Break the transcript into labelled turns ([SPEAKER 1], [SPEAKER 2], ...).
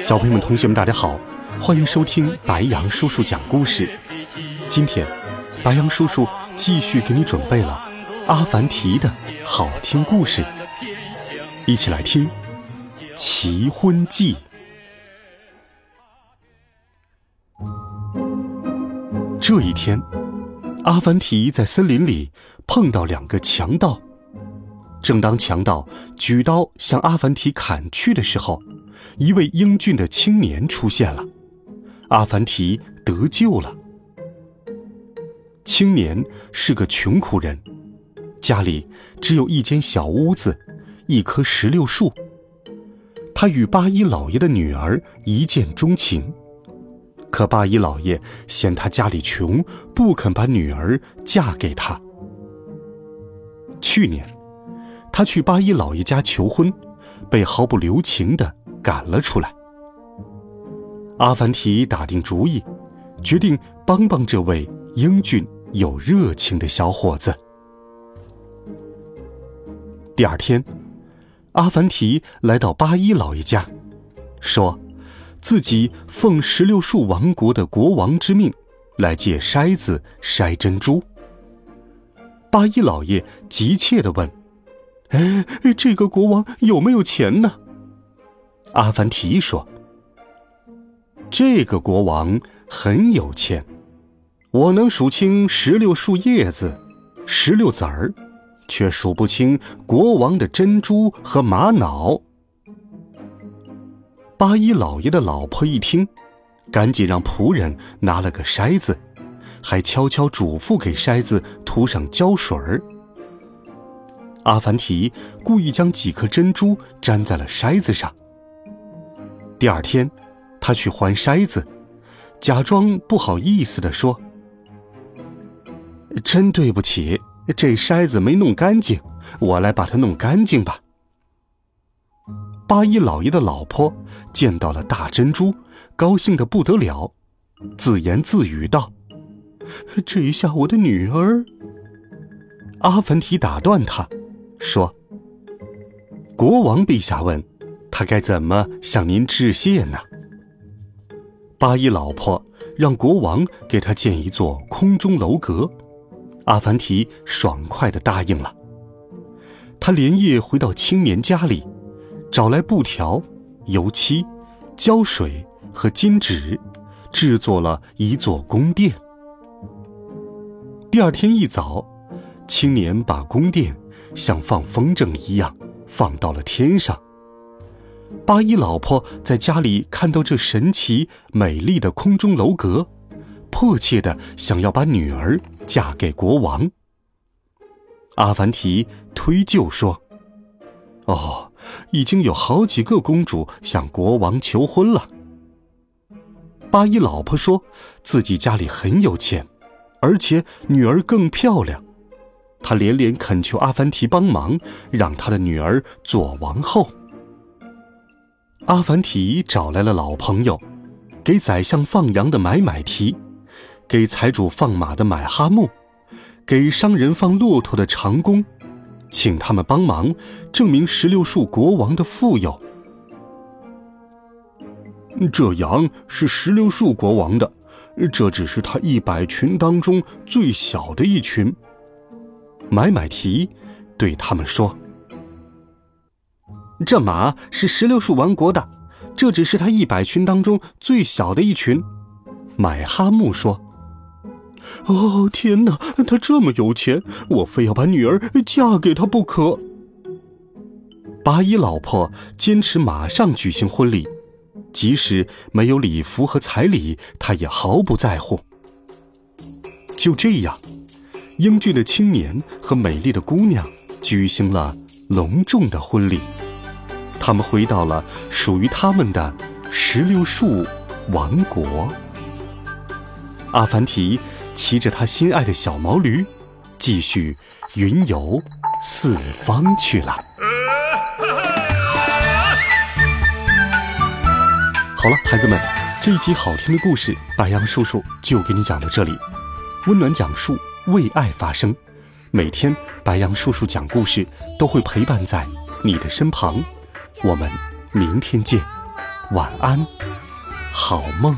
[SPEAKER 1] 小朋友们、同学们，大家好，欢迎收听白杨叔叔讲故事。今天，白杨叔叔继续给你准备了阿凡提的好听故事，一起来听《奇婚记》。这一天，阿凡提在森林里碰到两个强盗。正当强盗举刀向阿凡提砍去的时候，一位英俊的青年出现了，阿凡提得救了。青年是个穷苦人，家里只有一间小屋子，一棵石榴树。他与八一老爷的女儿一见钟情，可八一老爷嫌他家里穷，不肯把女儿嫁给他。去年。他去八一老爷家求婚，被毫不留情的赶了出来。阿凡提打定主意，决定帮帮这位英俊有热情的小伙子。第二天，阿凡提来到八一老爷家，说自己奉石榴树王国的国王之命，来借筛子筛珍珠。八一老爷急切的问。哎，这个国王有没有钱呢？阿凡提说：“这个国王很有钱，我能数清石榴树叶子、石榴籽儿，却数不清国王的珍珠和玛瑙。”八一老爷的老婆一听，赶紧让仆人拿了个筛子，还悄悄嘱咐给筛子涂上胶水儿。阿凡提故意将几颗珍珠粘在了筛子上。第二天，他去还筛子，假装不好意思地说：“真对不起，这筛子没弄干净，我来把它弄干净吧。”八一老爷的老婆见到了大珍珠，高兴的不得了，自言自语道：“这一下我的女儿……”阿凡提打断他。说：“国王陛下问，他该怎么向您致谢呢？”八一老婆让国王给他建一座空中楼阁，阿凡提爽快的答应了。他连夜回到青年家里，找来布条、油漆、胶水和金纸，制作了一座宫殿。第二天一早，青年把宫殿。像放风筝一样放到了天上。八一老婆在家里看到这神奇美丽的空中楼阁，迫切的想要把女儿嫁给国王。阿凡提推就说：“哦，已经有好几个公主向国王求婚了。”八一老婆说自己家里很有钱，而且女儿更漂亮。他连连恳求阿凡提帮忙，让他的女儿做王后。阿凡提找来了老朋友，给宰相放羊的买买提，给财主放马的买哈木，给商人放骆驼的长工，请他们帮忙证明石榴树国王的富有。这羊是石榴树国王的，这只是他一百群当中最小的一群。买买提对他们说：“这马是石榴树王国的，这只是他一百群当中最小的一群。”买哈木说：“哦，天哪，他这么有钱，我非要把女儿嫁给他不可。”巴依老婆坚持马上举行婚礼，即使没有礼服和彩礼，她也毫不在乎。就这样。英俊的青年和美丽的姑娘举行了隆重的婚礼。他们回到了属于他们的石榴树王国。阿凡提骑着他心爱的小毛驴，继续云游四方去了。好了，孩子们，这一集好听的故事，白羊叔叔就给你讲到这里。温暖讲述，为爱发声。每天，白羊叔叔讲故事都会陪伴在你的身旁。我们明天见，晚安，好梦。